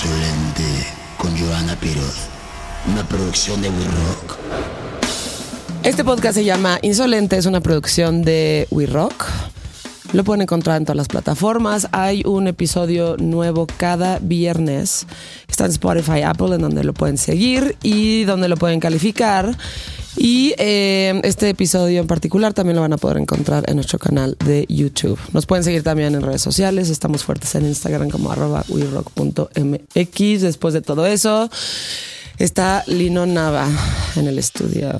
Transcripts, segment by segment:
Insolente con Joana Piroz, una producción de We Rock. Este podcast se llama Insolente, es una producción de We Rock. Lo pueden encontrar en todas las plataformas. Hay un episodio nuevo cada viernes. Está en Spotify, Apple, en donde lo pueden seguir y donde lo pueden calificar. Y eh, este episodio en particular también lo van a poder encontrar en nuestro canal de YouTube. Nos pueden seguir también en redes sociales. Estamos fuertes en Instagram como arroba werock.mx. Después de todo eso, está Lino Nava en el estudio.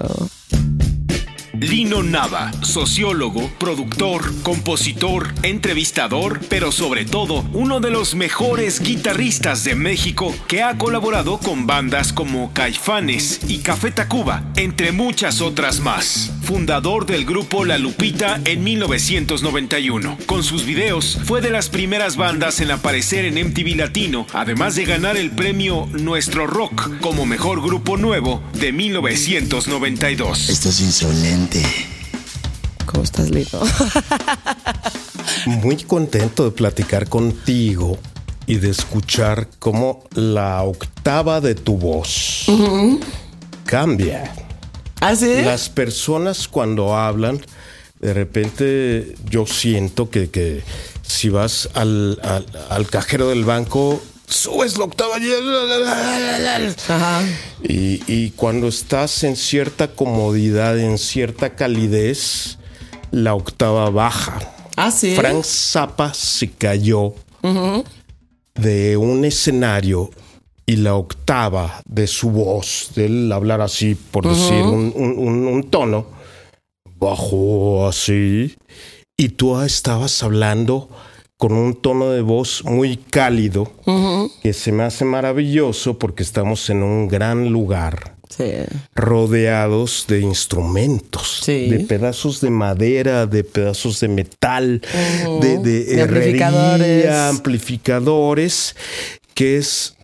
Lino Nava, sociólogo, productor, compositor, entrevistador, pero sobre todo uno de los mejores guitarristas de México que ha colaborado con bandas como Caifanes y Café Tacuba, entre muchas otras más. Fundador del grupo La Lupita en 1991. Con sus videos fue de las primeras bandas en aparecer en MTV Latino, además de ganar el premio Nuestro Rock como mejor grupo nuevo de 1992. Esto es insolente. ¿Cómo estás, Lino? Muy contento de platicar contigo y de escuchar cómo la octava de tu voz cambia. ¿Ah, sí? Las personas cuando hablan, de repente yo siento que, que si vas al, al- al cajero del banco, subes la octava Ajá. y, y cuando estás en cierta comodidad, en cierta calidez, la octava baja. Ah, sí. Frank Zappa se cayó de un escenario y la octava de su voz, de él hablar así, por decir un, un- un- un tono, bajó así. Y tú estabas hablando con un tono de voz muy cálido, que se me hace maravilloso porque estamos en un gran lugar Sí. rodeados de instrumentos, Sí. de pedazos de madera, de pedazos de metal, de, de De herrería, amplificadores. amplificadores, que es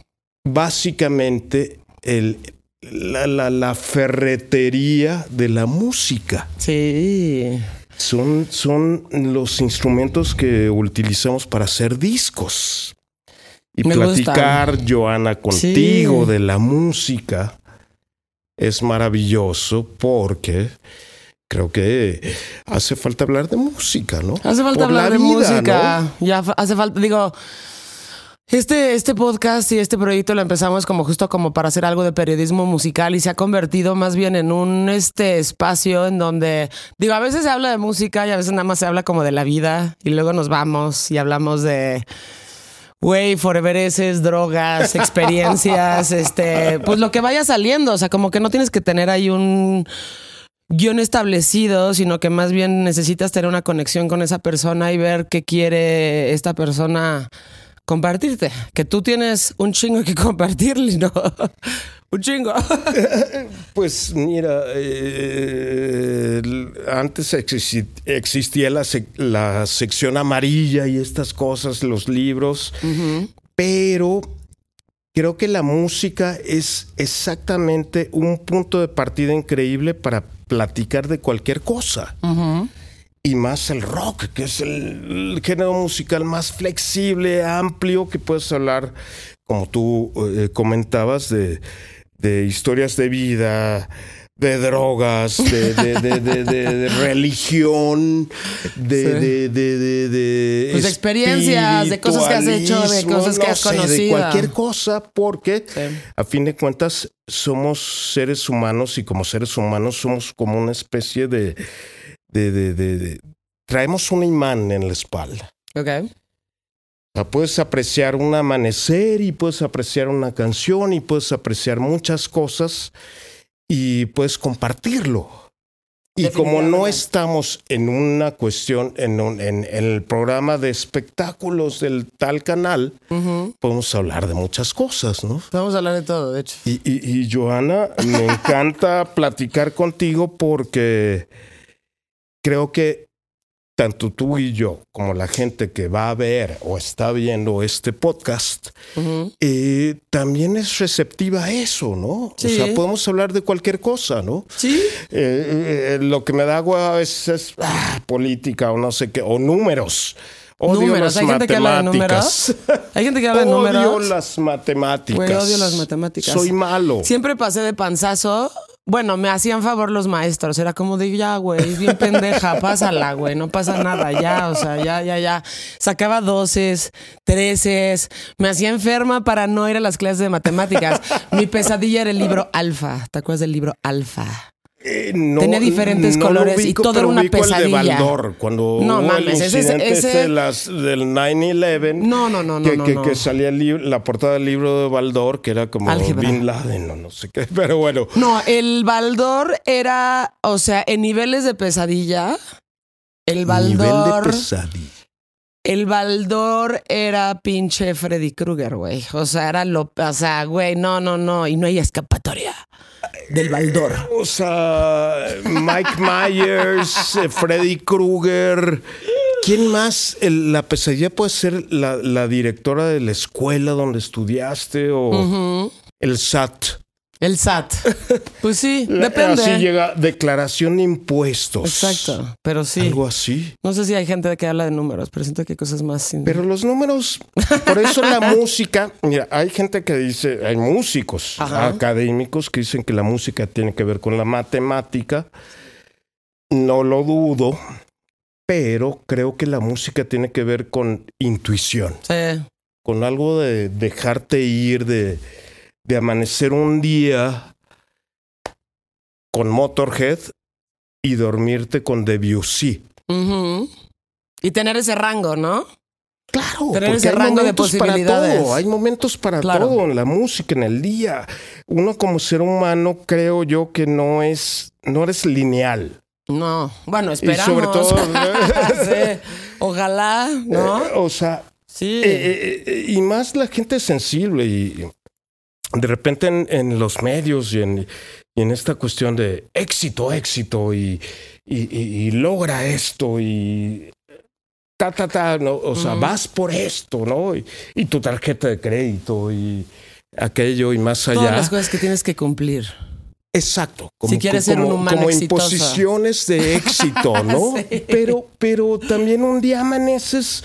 básicamente el, la, la- la ferretería de la música. Sí. Son, son los instrumentos que utilizamos para hacer discos. Y Me gusta. platicar, Joana, contigo Sí. de la música es maravilloso porque creo que hace falta hablar de música, ¿no? Hace falta Por hablar de vida, música. Ya hace falta, digo, este, este podcast y este proyecto lo empezamos como justo como para hacer algo de periodismo musical y se ha convertido más bien en un este espacio en donde, digo, a veces se habla de música y a veces nada más se habla como de la vida y luego nos vamos y hablamos de Güey, forevereses, drogas, experiencias, este, pues lo que vaya saliendo, o sea, como que no tienes que tener ahí un guion establecido, sino que más bien necesitas tener una conexión con esa persona y ver qué quiere esta persona compartirte. Que tú tienes un chingo que compartirle, ¿no? un chingo. Pues mira, eh, antes exi- existía la, sec- la sección amarilla y estas cosas, los libros, pero creo que la música es exactamente un punto de partida increíble para platicar de cualquier cosa. Y más el rock, que es el, el género musical más flexible, amplio, que puedes hablar, como tú eh, comentabas, de, de historias de vida, de drogas, de, de- de- de- de- de religión, de, Sí. de, de- de- de Pues experiencias, de cosas que has hecho, de cosas que has sé, conocido. De cualquier cosa, porque Sí. a fin de cuentas somos seres humanos y como seres humanos somos como una especie de... de, de- de- de- traemos un imán en la espalda. Ok. O sea, puedes apreciar un amanecer y puedes apreciar una canción y puedes apreciar muchas cosas y puedes compartirlo. Y como no estamos en una cuestión, en, un- en- en el programa de espectáculos del tal canal, Ujú. podemos hablar de muchas cosas, ¿no? Vamos a hablar de todo, de hecho. Y, y, y, Joana, me encanta platicar contigo porque creo que tanto tú y yo, como la gente que va a ver o está viendo este podcast, eh, también es receptiva a eso, ¿no? Sí. O sea, podemos hablar de cualquier cosa, ¿no? Sí. Eh, eh, lo que me da agua a veces es ah, política o no sé qué, o números, Odio números. las Hay gente que habla de números. Hay gente que habla de Odio números. las matemáticas. Güey, odio las matemáticas. Soy malo. Siempre pasé de panzazo. Bueno, me hacían favor los maestros. Era como de ya, güey, es bien pendeja, pásala, güey, no pasa nada, ya, o sea, ya, ya, ya. Sacaba doces, treces, me hacía enferma para no ir a las clases de matemáticas. Mi pesadilla era el libro Alfa. ¿Te acuerdas del libro Alfa? Eh, no- Tenía diferentes no lo colores y ubico, todo era una ubico el de pesadilla. Baldor, cuando No hubo mames, el ese- incidente ese- este de las, del 9-11. No, no, no, no, que, no, que- no. que salía el libro- la portada del libro de Baldor, que era como Álgebra. Bin Laden o no sé qué. Pero bueno, No, el Baldor era, o sea, en niveles de pesadilla. El Baldor. pesadilla. El Baldor era pinche Freddy Krueger, güey. O sea, era lo. O sea, güey, no, no, no. Y no hay escapatoria del Baldor. O sea, Mike Myers, eh, Freddy Krueger. ¿Quién más? El- la pesadilla puede ser la, la directora de la escuela donde estudiaste o el SAT. El SAT. Pues sí, depende. Así llega declaración de impuestos. Exacto, pero sí. Algo así. No sé si hay gente que habla de números, pero siento que hay cosas más. sin- Pero los números, por eso la música, mira, hay gente que dice, hay músicos Ajá. académicos que dicen que la música tiene que ver con la matemática. No lo dudo, pero creo que la música tiene que ver con intuición, Sí. con algo de dejarte ir, de, de amanecer un día con Motorhead y dormirte con Debussy. Ujú. Y tener ese rango, ¿no? Claro, Tener porque ese hay rango de momentos para posibilidades. todo, hay momentos para Claro. todo en la música, en el día. Uno como ser humano creo yo que no es, no eres lineal. No. Bueno, Y esperamos. sobre todo, Sí. Ojalá, ¿no? Eh, o sea, Sí. eh, eh, y más la gente sensible y de repente en, en los medios y en, y en esta cuestión de éxito, éxito y, y, logra esto y ta, ta, ta, ¿no? O sea, vas por esto, ¿no? Y, y tu tarjeta de crédito y aquello y más Todas allá. las cosas que tienes que cumplir. Exacto. Si quieres ser un humano como imposiciones de éxito, ¿no? Sí. Pero, pero también un día amaneces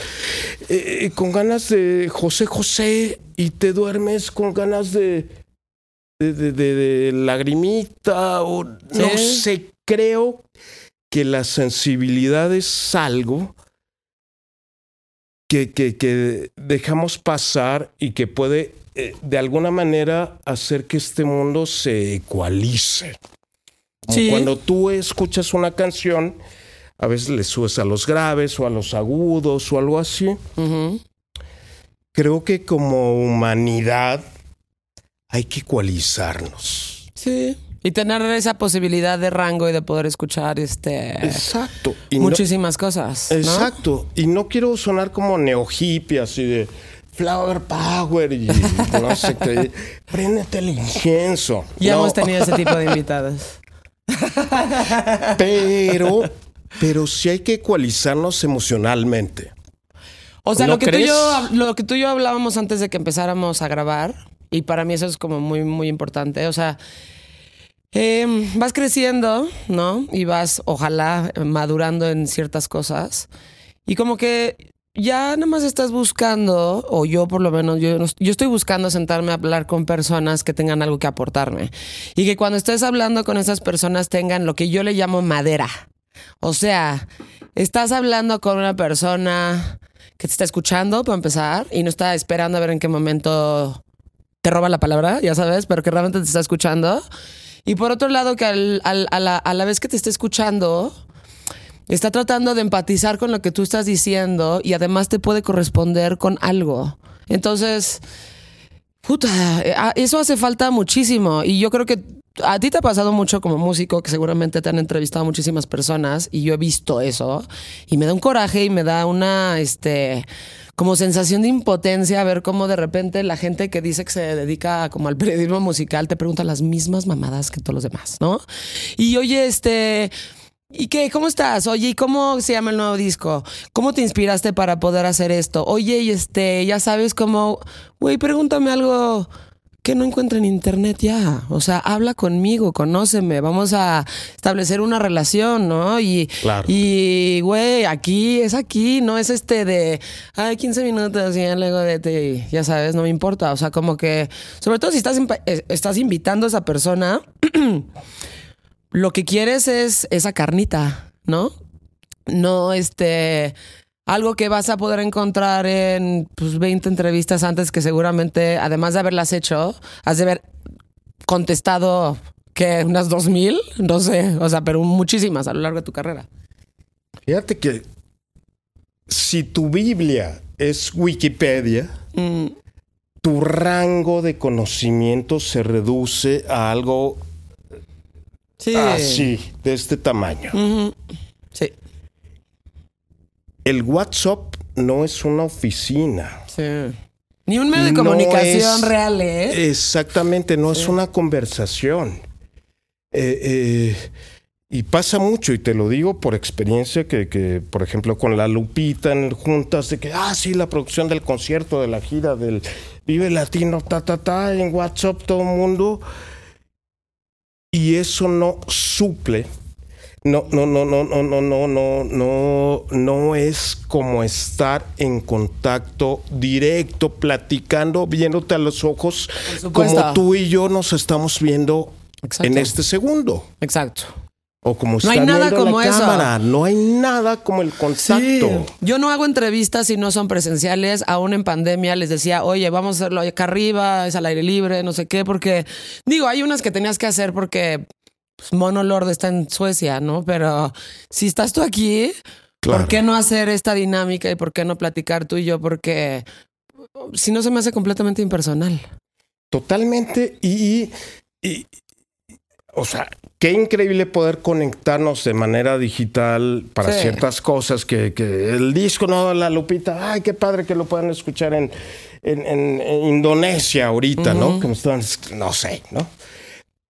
eh, con ganas de José José y te duermes con ganas de, de, de- de- de lagrimita o no sé. Creo que la sensibilidad es algo que, que, que dejamos pasar y que puede eh, de alguna manera hacer que este mundo se ecualice. Como Sí. Cuando tú escuchas una canción, a veces le subes a los graves o a los agudos o algo así. Ujú. Creo que como humanidad hay que ecualizarnos. Sí. Y tener esa posibilidad de rango y de poder escuchar este Exacto. Y no- muchísimas cosas. ¿no? Exacto. Y no quiero sonar como neo hippie, así de flower power y no sé qué. Préndete el incienso. Ya No, hemos tenido ese tipo de invitadas. Pero, pero sí hay que ecualizarnos emocionalmente. O sea, ¿No lo que, tú y yo, lo que tú y yo hablábamos antes de que empezáramos a grabar, y para mí eso es como muy, muy importante. O sea, eh, vas creciendo, ¿no? Y vas, ojalá, madurando en ciertas cosas. Y como que ya nada más estás buscando, o yo por lo menos, yo, yo estoy buscando sentarme a hablar con personas que tengan algo que aportarme. Y que cuando estés hablando con esas personas tengan lo que yo le llamo madera. O sea, estás hablando con una persona que te está escuchando para empezar y no está esperando a ver en qué momento te roba la palabra, ya sabes, pero que realmente te está escuchando. Y por otro lado, que a, la, a la vez que te esté escuchando, está tratando de empatizar con lo que tú estás diciendo y además te puede corresponder con algo. Entonces, puta, eh, ah, eso hace falta muchísimo. Y yo creo que a ti te ha pasado mucho como músico, que seguramente te han entrevistado muchísimas personas y yo he visto eso. Y me da un coraje y me da una, este, como sensación de impotencia ver cómo de repente la gente que dice que se dedica como al periodismo musical te pregunta las mismas mamadas que todos los demás, ¿no? Y oye, este... ¿Y qué? ¿Cómo estás? Oye, ¿y cómo se llama el nuevo disco? ¿Cómo te inspiraste para poder hacer esto? Oye, y este, ya sabes cómo, güey, pregúntame algo que no encuentra en internet ya? O sea, habla conmigo, conóceme, vamos a establecer una relación, ¿no? Y, Claro. y güey, aquí es aquí, no es este de, ay, 15 minutos y ya luego de ti, ya sabes, no me importa. O sea, como que, sobre todo si estás, eh, estás invitando a esa persona, lo que quieres es esa carnita, ¿no? No, este, algo que vas a poder encontrar en pues, 20 entrevistas antes que seguramente, además de haberlas hecho, has de haber contestado que unas 2000, no sé, o sea, pero muchísimas a lo largo de tu carrera. Fíjate que si tu Biblia es Wikipedia, Mm, tu rango de conocimiento se reduce a algo sí. así, de este tamaño. Sí, El WhatsApp no es una oficina. sí. Ni un medio de No comunicación es- real, ¿eh? Exactamente, no es una conversación. Eh, eh, y pasa mucho, y te lo digo por experiencia, que, que, por ejemplo con la Lupita en juntas, de que, ah, sí, la producción del concierto, de la gira del Vive Latino, ta, ta, ta, en WhatsApp todo el mundo. Y eso no suple. No, no, no, no, no, no, no, no, no, no es como estar en contacto directo, platicando, viéndote a los ojos, como tú y yo nos estamos viendo Exacto. en este segundo. Exacto. O como No hay nada como la eso. cámara. No hay nada como el contacto. Yo no hago entrevistas si no son presenciales. Aún en pandemia les decía, oye, vamos a hacerlo acá arriba, es al aire libre, no sé qué, porque digo, hay unas que tenías que hacer porque pues, Mono Lord está en Suecia, ¿no? Pero si estás tú aquí, Claro. ¿por qué no hacer esta dinámica y por qué no platicar tú y yo? Porque si no se me hace completamente impersonal. Totalmente. Y, y- o sea, qué increíble poder conectarnos de manera digital para Sí. ciertas cosas que, que el disco, no, la Lupita, ay, qué padre que lo puedan escuchar en, en- en- en Indonesia ahorita, ¿no? Que me están- no sé, ¿no?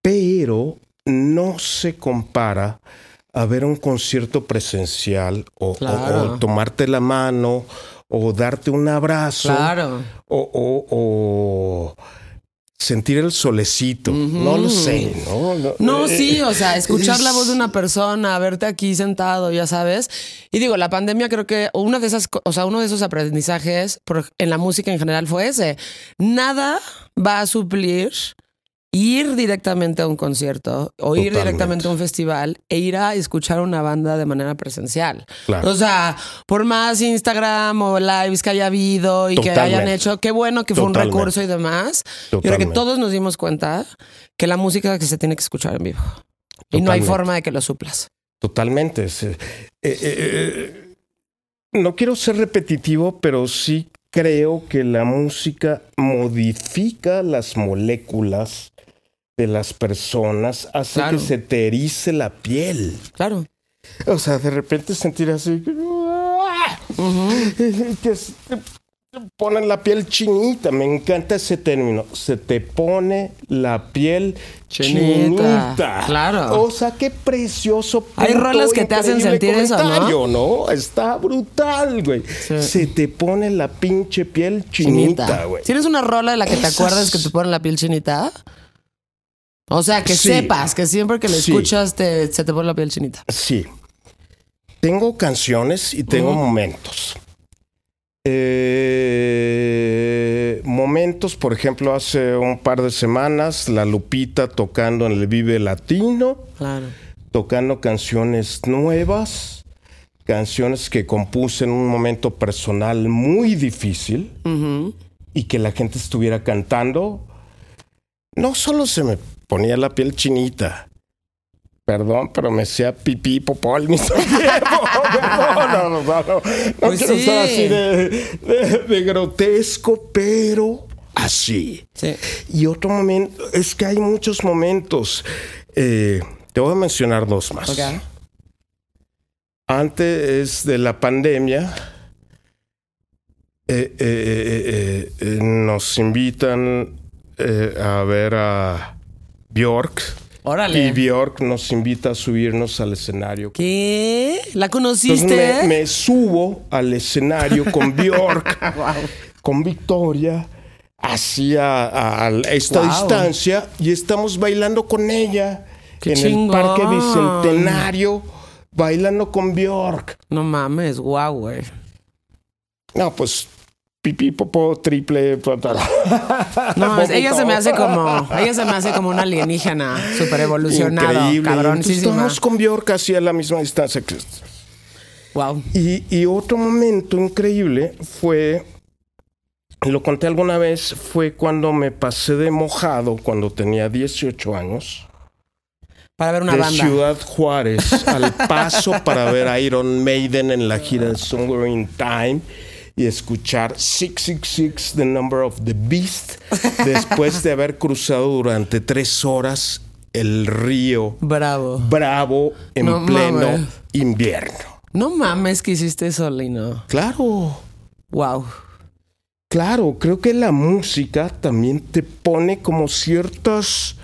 Pero no se compara a ver un concierto presencial o, o- Claro. o tomarte la mano o darte un abrazo Claro. o, o- o sentir el solecito. No lo sé, ¿no? No, No, eh, sí, o sea, escuchar la voz de una persona, verte aquí sentado, ya sabes. Y digo, la pandemia creo que una de esas, o sea, uno de esos aprendizajes por- en la música en general fue ese. Nada va a suplir ir directamente a un concierto o ir directamente a un festival e ir a escuchar una banda de manera presencial. Claro. O sea, por más Instagram o lives que haya habido y que hayan hecho, qué bueno que fue un recurso y demás. Yo creo que todos nos dimos cuenta que la música que se tiene que escuchar en vivo. Y no hay forma de que lo suplas. Totalmente. eh, eh, eh, no quiero ser repetitivo, pero sí creo que la música modifica las moléculas de las personas, hace Claro. que se te erice la piel. Claro. O sea, de repente sentir así. Que se te ponen la piel chinita. Me encanta ese término. Se te pone la piel Chinita. chinita. Claro. O sea, qué precioso. Hay rolas que te hacen sentir eso, ¿no? ¿no? Está brutal, güey. Sí. Se te pone la pinche piel chinita, Chinita. güey. ¿Tienes una rola de la que te acuerdas que te pone la piel chinita? O sea, que Sí. sepas que siempre que la Sí. escuchas te, se te pone la piel chinita. Sí. Tengo canciones y tengo momentos. Eh, momentos, por ejemplo, hace un par de semanas, la Lupita tocando en el Vive Latino, Claro. tocando canciones nuevas, canciones que compuse en un momento personal muy difícil y que la gente estuviera cantando. No solo se me ponía la piel chinita. Perdón, pero me hacía pipí popó al mismo tiempo. No, no, no, no, Pues quiero ser así de, grotesco, pero así. Sí. Y otro momento, es que hay muchos momentos. Eh, te voy a mencionar dos más. Ok. Antes de la pandemia, eh, eh, nos invitan a ver a Bjork. Órale. Y Bjork nos invita a subirnos al escenario. ¿Qué? ¿La Entonces conociste? me, me subo al escenario con Bjork, con Victoria, hacia a, a esta Wow. distancia y estamos bailando con ella Qué en chingón. el Parque Bicentenario, bailando con Bjork. No mames, guau, güey. No, pues pipí, popó, triple. patara. No, ella se me hace como, ella se me hace como una alienígena Increíble. Entonces, cabroncísima. estábamos con Bjork casi a la misma distancia que Wow. Y, y otro momento increíble fue, lo conté alguna vez, fue cuando me pasé de mojado cuando tenía 18 años. Para ver una de banda. Ciudad Juárez al paso para ver a Iron Maiden en la gira de Somewhere in Time y escuchar 666, The Number of the Beast, después de haber cruzado durante tres horas el río Bravo. Bravo en No pleno mames. invierno. No mames que hiciste eso, Lino. Claro. Wow. Claro, creo que la música también te pone como ciertas.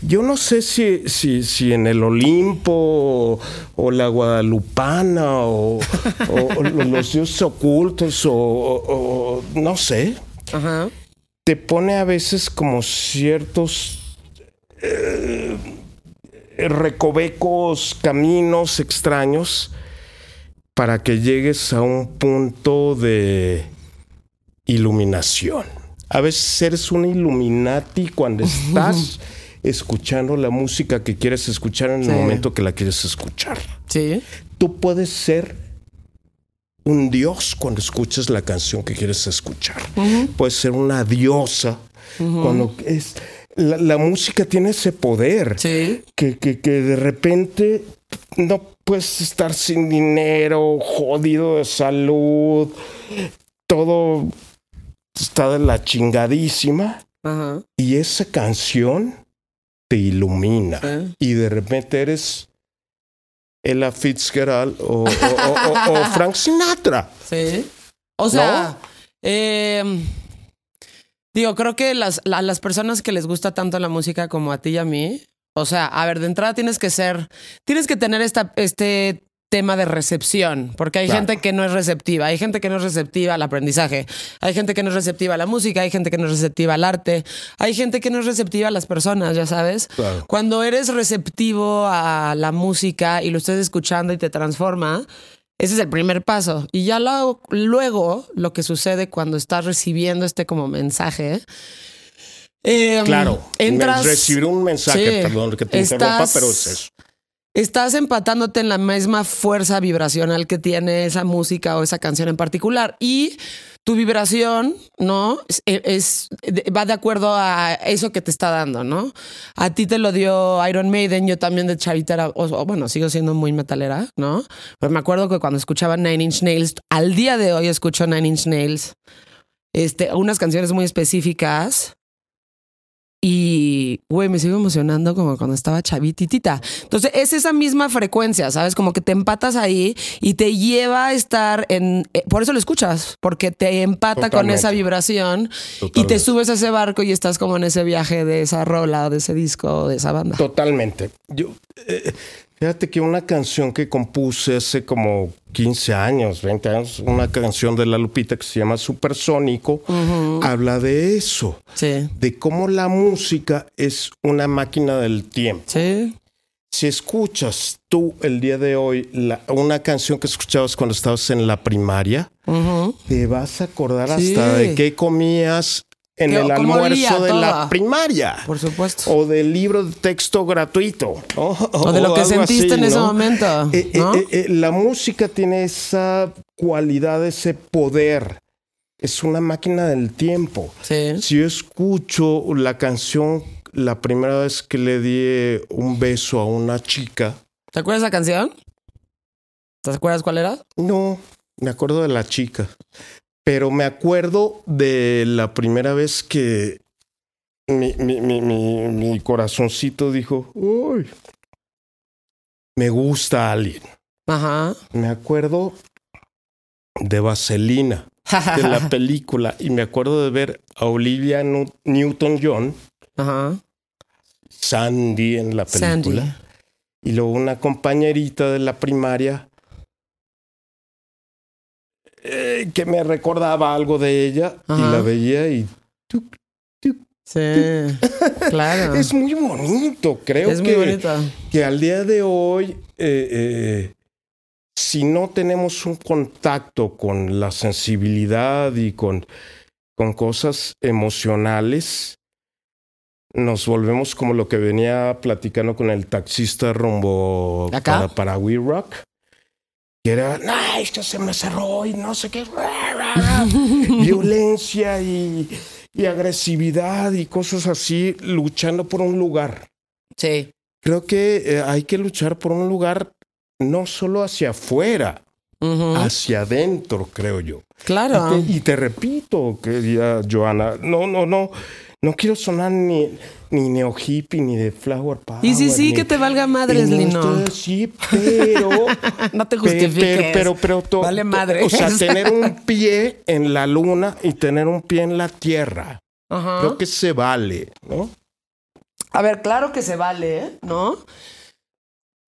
Yo no sé si, si, si en el Olimpo o, o la Guadalupana o, o- o los dioses ocultos o- no sé. Ajá. Te pone a veces como ciertos eh, recovecos, caminos extraños para que llegues a un punto de iluminación. A veces eres un Illuminati cuando estás escuchando la música que quieres escuchar en el Sí. momento que la quieres escuchar. Sí. Tú puedes ser un dios cuando escuchas la canción que quieres escuchar. Puedes ser una diosa cuando es... La, la música tiene ese poder Sí. que, que, que de repente no puedes estar sin dinero, jodido de salud, todo está de la chingadísima Ajá. y esa canción te ilumina Sí. y de repente eres Ella Fitzgerald o, o- o- o- o Frank Sinatra. Sí. O sea, eh, digo, creo que las, la- las personas que les gusta tanto la música como a ti y a mí, o sea, a ver, de entrada tienes que ser, tienes que tener esta, este tema de recepción, porque hay Claro. gente que no es receptiva, hay gente que no es receptiva al aprendizaje, hay gente que no es receptiva a la música, hay gente que no es receptiva al arte, hay gente que no es receptiva a las personas, ya sabes. Claro. Cuando eres receptivo a la música y lo estés escuchando y te transforma, ese es el primer paso. Y ya lo- luego, lo que sucede cuando estás recibiendo este como mensaje. eh, Claro, entras. recibir un mensaje, Sí. perdón que te Estás- interrumpa, pero es eso. Estás empatándote en la misma fuerza vibracional que tiene esa música o esa canción en particular. Y tu vibración, ¿no? Es, es- va de acuerdo a eso que te está dando, ¿no? A ti te lo dio Iron Maiden, yo también de chavita era, o bueno, sigo siendo muy metalera, ¿no? Pero me acuerdo que cuando escuchaba Nine Inch Nails, al día de hoy escucho Nine Inch Nails, este, unas canciones muy específicas. Y, güey, me sigo emocionando como cuando estaba chavititita. Entonces, es esa misma frecuencia, ¿sabes? Como que te empatas ahí y te lleva a estar en... eh, por eso lo escuchas, porque te empata con esa vibración y te subes a ese barco y estás como en ese viaje de esa rola, de ese disco, de esa banda. Totalmente. Yo, eh, fíjate que una canción que compuse hace como 15 años, 20 años, una canción de La Lupita que se llama Supersónico, habla de eso, Sí. de cómo la música es una máquina del tiempo. Sí. Si escuchas tú el día de hoy la- una canción que escuchabas cuando estabas en la primaria, te vas a acordar Sí. hasta de qué comías en ¿Qué- el almuerzo de todo? la primaria. Por supuesto. O del libro de texto gratuito. ¿no? O de lo que algo sentiste así, en ese ¿no? momento, Eh, eh, ¿no? eh, eh, la música tiene esa cualidad, ese poder. Es una máquina del tiempo. Sí. Si yo escucho la canción la primera vez que le di un beso a una chica, ¿Te acuerdas de esa canción? ¿Te acuerdas cuál era? no, me acuerdo de la chica. Pero me acuerdo de la primera vez que mi, mi, mi, mi, mi corazoncito dijo, uy, me gusta alguien. Ajá. Me acuerdo de Vaselina, de la película, y me acuerdo de ver a Olivia Newton-John, Ajá. Sandy en la película, Sandy. y luego una compañerita de la primaria eh, que me recordaba algo de ella, y la veía y tuc, tuc. Sí, claro. Es muy bonito, creo Es que, muy que al día de hoy, eh, eh, si no tenemos un contacto con la sensibilidad y con, con cosas emocionales, nos volvemos como lo que venía platicando con el taxista rumbo ¿Acá? para, para We Rock. Que era, no, es que se me cerró y no sé qué. Violencia y, y agresividad y cosas así, luchando por un lugar. Sí. Creo que eh, hay que luchar por un lugar no solo hacia afuera, hacia adentro, creo yo. Claro. Y, te, y te repito, querida Joana, no, no, no, no quiero sonar ni, ni neo hippie ni de flower power. Y sí, sí, ni- que te valga madres, no Lino. así, pero No te justifiques. Pero, pero, pero to- Vale madre. O sea, tener un pie en la luna y tener un pie en la tierra. Ajá. Creo que se vale, ¿no? A ver, claro que se vale. ¿no?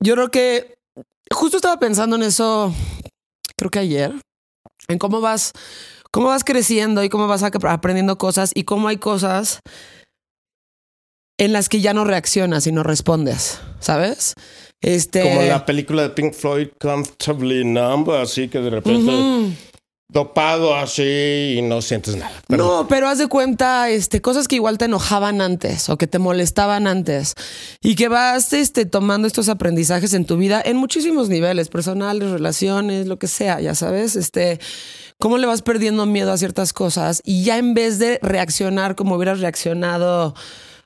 Yo creo que justo estaba pensando en eso, creo que ayer, en cómo vas, cómo vas creciendo y cómo vas ap- aprendiendo cosas y cómo hay cosas en las que ya no reaccionas y no respondes, ¿sabes? Este. Como la película de Pink Floyd, Comfortably Numb, así que de repente. Dopado así y no sientes nada. No, pero haz de cuenta, este, cosas que igual te enojaban antes o que te molestaban antes y que vas, este, tomando estos aprendizajes en tu vida en muchísimos niveles, personales, relaciones, lo que sea, ya sabes, este, cómo le vas perdiendo miedo a ciertas cosas y ya en vez de reaccionar como hubieras reaccionado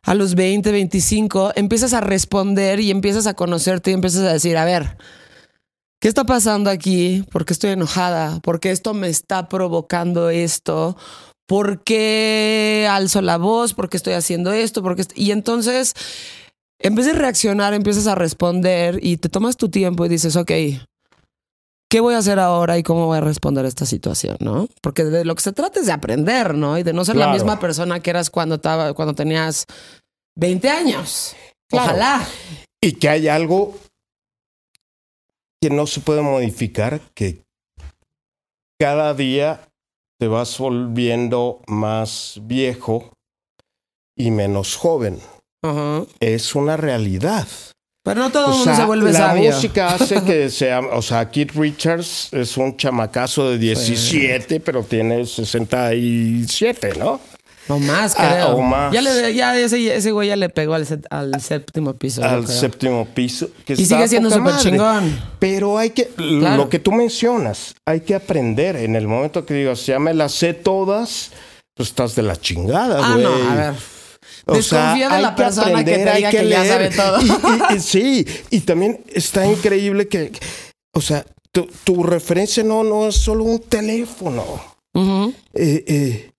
a los 20, 25, empiezas a responder y empiezas a conocerte y empiezas a decir, a ver, ¿Qué está pasando aquí? ¿Por qué estoy enojada? ¿Por qué esto me está provocando esto? ¿Por qué alzo la voz? ¿Por qué estoy haciendo esto? ¿Por qué est- Y entonces, en vez de reaccionar, empiezas a responder y te tomas tu tiempo y dices, ok, ¿qué voy a hacer ahora y cómo voy a responder a esta situación? ¿No? Porque de lo que se trata es de aprender, ¿no? Y de no ser la misma persona que eras cuando, cuando tenías 20 años. Claro. Ojalá. y que hay algo que no se puede modificar, que cada día te vas volviendo más viejo y menos joven. Es una realidad. Pero no todo el mundo sea, se vuelve la sabio. música hace que sea, o sea, Keith Richards es un chamacazo de 17, pero tiene 67, ¿no? O más, Ah, creo. o más. Ya, le, ya ese, ese güey ya le pegó al, set- al séptimo piso. Al séptimo piso. que Y sigue siendo súper chingón. Pero hay que, Claro. lo que tú mencionas, hay que aprender. En el momento que digas, ya me las sé todas, pues estás de la chingada, Ah, güey. no, a ver. O Desconfía sea, de la persona que te hay diga que ya sabe todo. Y, y- y sí, y también está increíble que, o sea, tu, tu referencia no, no es solo un teléfono. Ujú, Eh, eh,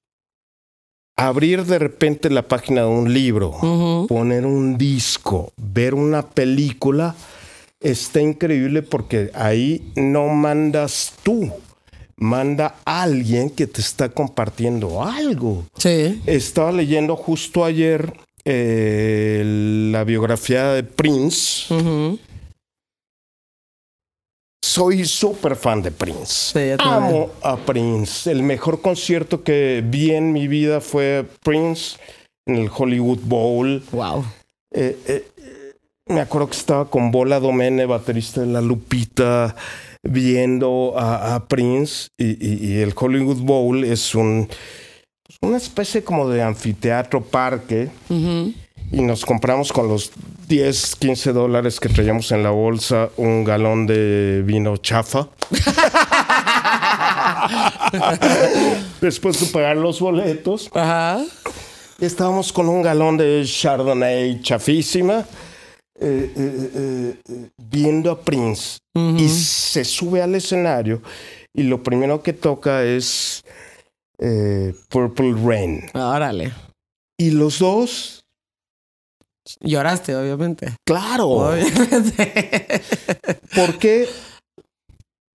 abrir de repente la página de un libro, poner un disco, ver una película, está increíble porque ahí no mandas tú, manda alguien que te está compartiendo algo. Sí. Estaba leyendo justo ayer eh, la biografía de Prince. Soy súper fan de Prince. Sí. Amo a Prince. El mejor concierto que vi en mi vida fue Prince en el Hollywood Bowl. Wow. Eh, eh, me acuerdo que estaba con Bola Domene, baterista de La Lupita, viendo a, a Prince. Y, y- y el Hollywood Bowl es un, pues, una especie como de anfiteatro parque. Y nos compramos con los 10, 15 dólares que traíamos en la bolsa un galón de vino chafa. Después de pagar los boletos, Ajá. estábamos con un galón de Chardonnay chafísima, eh, eh, eh, viendo a Prince. Y se sube al escenario y lo primero que toca es Purple Rain. Órale. Y los dos, Lloraste, obviamente. claro. Obviamente. Porque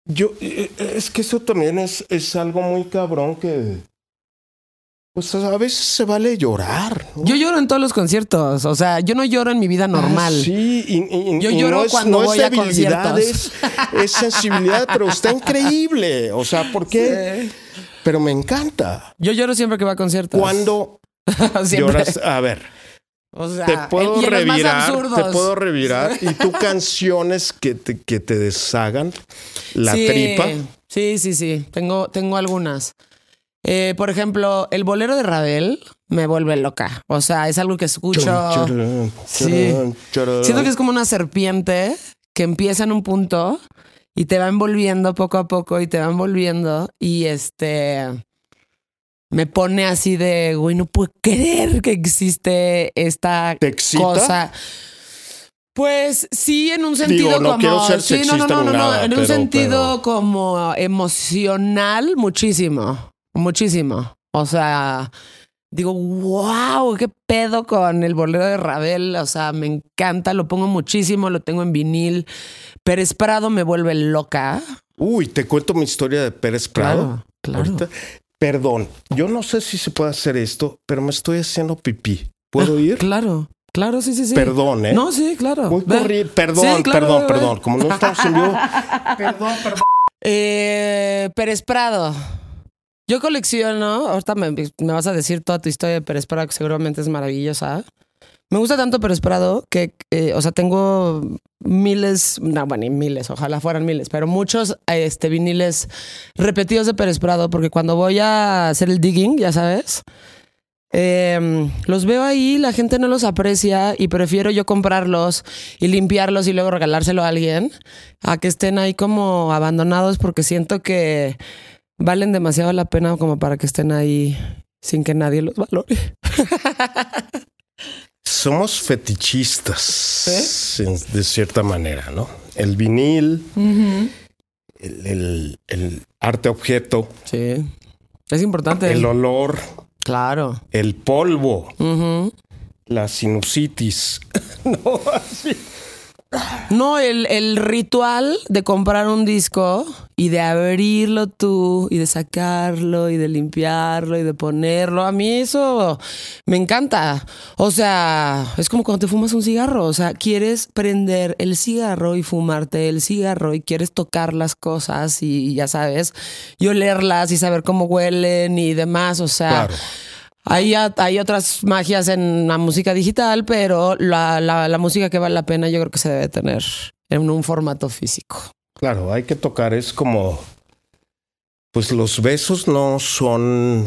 yo, eh, eh, es que eso también es, es algo muy cabrón que, pues a veces se vale llorar. ¿no? Yo lloro en todos los conciertos. O sea, yo no lloro en mi vida normal. Ah, sí, y, y- Yo y lloro no es, cuando no voy es a conciertos. es, es sensibilidad, pero está increíble. O sea, ¿por qué? Sí. Pero me encanta. Yo lloro siempre que voy a conciertos. Cuando. Lloras, a ver, O sea, te puedo revirar, te puedo revirar. ¿Y tú canciones que te, que te deshagan la sí, tripa? Sí, sí, sí. Tengo, tengo algunas. Eh, por ejemplo, el bolero de Ravel me vuelve loca. O sea, es algo que escucho. Sí. Siento que es como una serpiente que empieza en un punto y te va envolviendo poco a poco y te va envolviendo y este me pone así de, güey, no puedo creer que existe esta ¿Te excita? cosa. Pues sí, en un sentido Digo, no como quiero ser sí, no, no, no, no, nada, en un sentido pero- como emocional, muchísimo, muchísimo. O sea, digo, wow, qué pedo con el bolero de Ravel. O sea, me encanta, lo pongo muchísimo, lo tengo en vinil. Pérez Prado me vuelve loca. Uy, te cuento mi historia de Pérez Prado. Claro, claro. Ahorita. Perdón, yo no sé si se puede hacer esto, pero me estoy haciendo pipí. ¿Puedo ir? Claro, claro, sí, sí, sí. Perdón, ¿eh? No, sí, claro. Muy Ve. corri- Perdón, Sí, claro, perdón, perdón. Como no estamos en vivo. Perdón, perdón. Eh, Pérez Prado. Yo colecciono, ahorita me, me vas a decir toda tu historia de Pérez Prado, que seguramente es maravillosa. Me gusta tanto Prado que, eh, o sea, tengo miles, no, bueno, ni miles, ojalá fueran miles, pero muchos este, viniles repetidos de Pérez Prado, porque cuando voy a hacer el digging, ya sabes, eh, los veo ahí, la gente no los aprecia y prefiero yo comprarlos y limpiarlos y luego regalárselo a alguien a que estén ahí como abandonados porque siento que valen demasiado la pena como para que estén ahí sin que nadie los valore. Somos fetichistas de cierta manera, ¿no? El vinil, el, el- el arte objeto, Sí. Es importante. el olor, Claro. el polvo, la sinusitis. no, así. No, el, el ritual de comprar un disco y de abrirlo tú y de sacarlo y de limpiarlo y de ponerlo, a mí eso me encanta. O sea, es como cuando te fumas un cigarro, o sea, quieres prender el cigarro y fumarte el cigarro y quieres tocar las cosas y ya sabes, y olerlas y saber cómo huelen y demás, o sea... Claro. Hay, hay otras magias en la música digital, pero la, la- la música que vale la pena yo creo que se debe tener en un formato físico. Claro, hay que tocar. Es como. Pues los besos no son.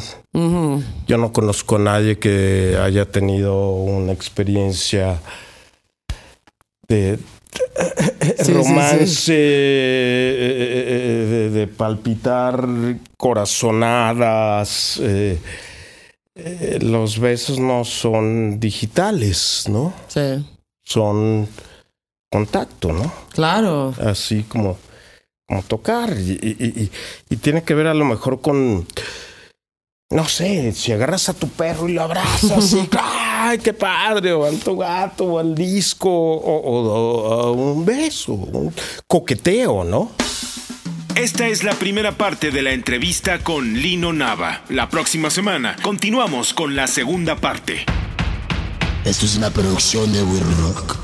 Yo no conozco a nadie que haya tenido una experiencia de Sí, sí, romance, sí. eh, de, de palpitar corazonadas. eh, eh, los besos no son digitales, ¿no? Sí, Son contacto, ¿no? claro. así como, como tocar. Y, y- y- y tiene que ver a lo mejor con, no sé, si agarras a tu perro y lo abrazas y, ¡ay, qué padre! O al tu gato, o al disco, o, o- o un beso, un coqueteo, ¿no? Esta es la primera parte de la entrevista con Lino Nava. La próxima semana continuamos con la segunda parte. Esto es una producción de We Rock.